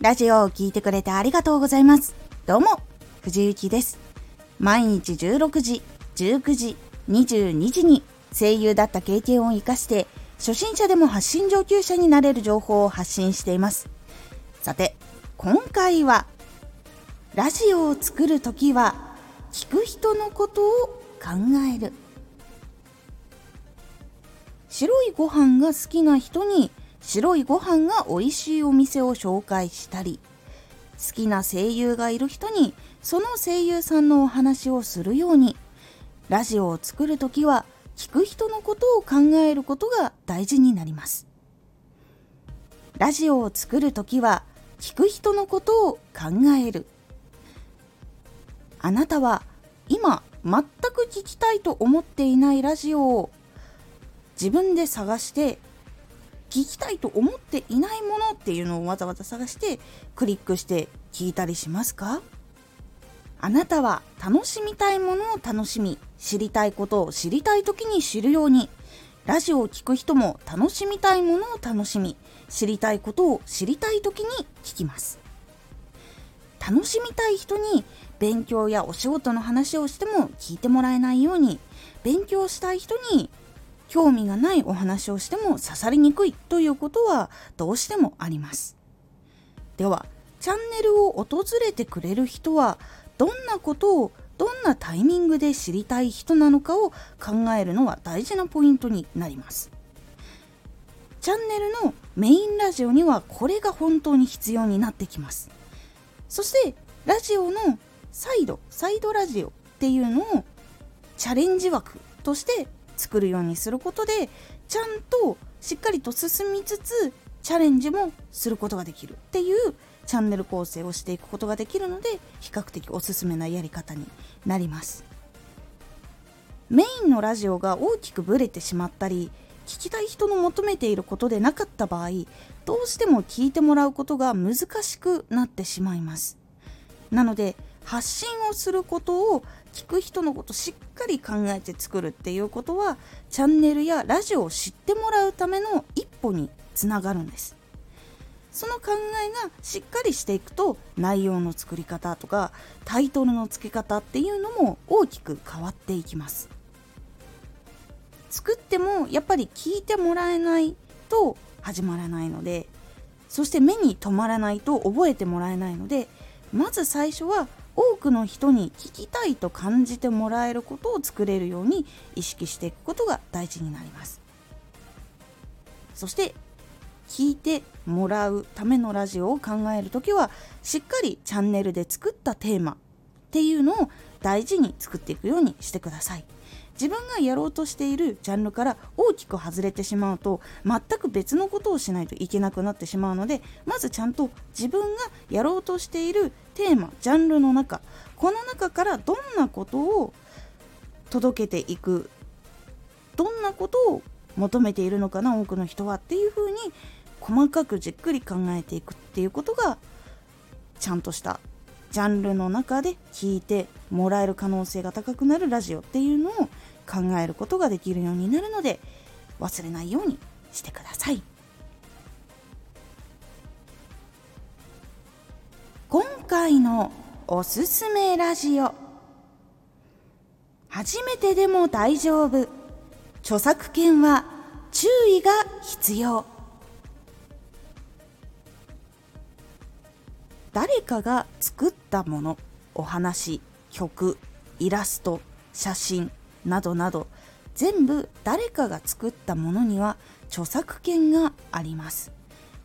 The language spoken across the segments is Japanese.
ラジオを聴いてくれてありがとうございます。どうも、藤幸です。毎日16時、19時、22時に声優だった経験を活かして、初心者でも発信上級者になれる情報を発信しています。さて、今回は、ラジオを作るときは、聞く人のことを考える。白いご飯が好きな人に白いご飯が美味しいお店を紹介したり好きな声優がいる人にその声優さんのお話をするようにラジオを作るときは聞く人のことを考えることが大事になります。ラジオを作るときは聞く人のことを考える。あなたは今全く聞きたいと思っていないラジオを自分で探して聞きたいと思っていないものっていうのをわざわざ探してクリックして聞いたりしますか？あなたは楽しみたいものを楽しみ知りたいことを知りたい時に知るように。ラジオを聴く人も楽しみたいものを楽しみ知りたいことを知りたい時に聞きます。楽しみたい人に勉強やお仕事の話をしても聞いてもらえないように勉強したい人に興味がないお話をしても刺さりにくいということはどうしてもあります。では、チャンネルを訪れてくれる人はどんなことをどんなタイミングで知りたい人なのかを考えるのは大事なポイントになります。チャンネルのメインラジオにはこれが本当に必要になってきます。そしてラジオのサイド、サイドラジオっていうのをチャレンジ枠として作るようにすることでちゃんとしっかりと進みつつチャレンジもすることができるっていうチャンネル構成をしていくことができるので比較的おすすめなやり方になります。メインのラジオが大きくブレてしまったり聞きたい人の求めていることでなかった場合どうしても聞いてもらうことが難しくなってしまいます。なので発信をすることを聞く人のことしっかり考えて作るっていうことはチャンネルやラジオを知ってもらうための一歩につながるんです。その考えがしっかりしていくと内容の作り方とかタイトルの付け方っていうのも大きく変わっていきます。作ってもやっぱり聞いてもらえないと始まらないのでそして目に留まらないと覚えてもらえないのでまず最初は多くの人に聞きたいと感じてもらえることを作れるように意識していくことが大事になります。そして聞いてもらうためのラジオを考える時はしっかりチャンネルで作ったテーマっていうのを大事に作っていくようにしてください。自分がやろうとしているジャンルから大きく外れてしまうと全く別のことをしないといけなくなってしまうのでまずちゃんと自分がやろうとしているテーマジャンルの中この中からどんなことを届けていくどんなことを求めているのかな多くの人はっていうふうに細かくじっくり考えていくっていうことがちゃんとしたジャンルの中で聞いてもらえる可能性が高くなるラジオっていうのを考えることができるようになるので忘れないようにしてください。回のおすすめラジオ。初めてでも大丈夫。著作権は注意が必要。誰かが作ったものお話曲イラスト写真などなど全部誰かが作ったものには著作権があります。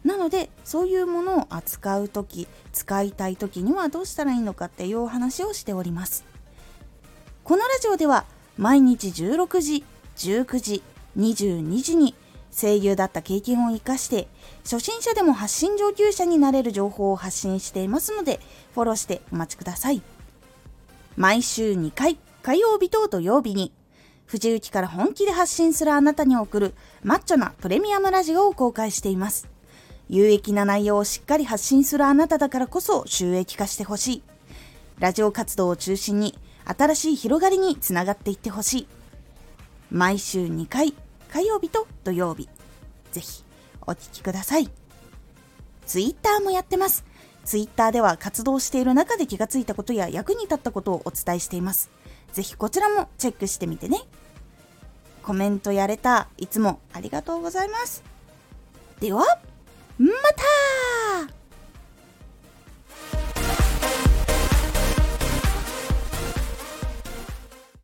なのでそういうものを扱う時使いたい時にはどうしたらいいのかっていうお話をしております。このラジオでは毎日16時19時22時に声優だった経験を生かして初心者でも発信上級者になれる情報を発信していますのでフォローしてお待ちください。毎週2回火曜日と土曜日に藤雪から本気で発信するあなたに送るマッチョなプレミアムラジオを公開しています。有益な内容をしっかり発信するあなただからこそ収益化してほしいラジオ活動を中心に新しい広がりにつながっていってほしい毎週2回火曜日と土曜日。ぜひお聴きください。Twitter もやってます。Twitter では活動している中で気がついたことや役に立ったことをお伝えしています。ぜひこちらもチェックしてみてね。コメントやれたいつもありがとうございます。では、また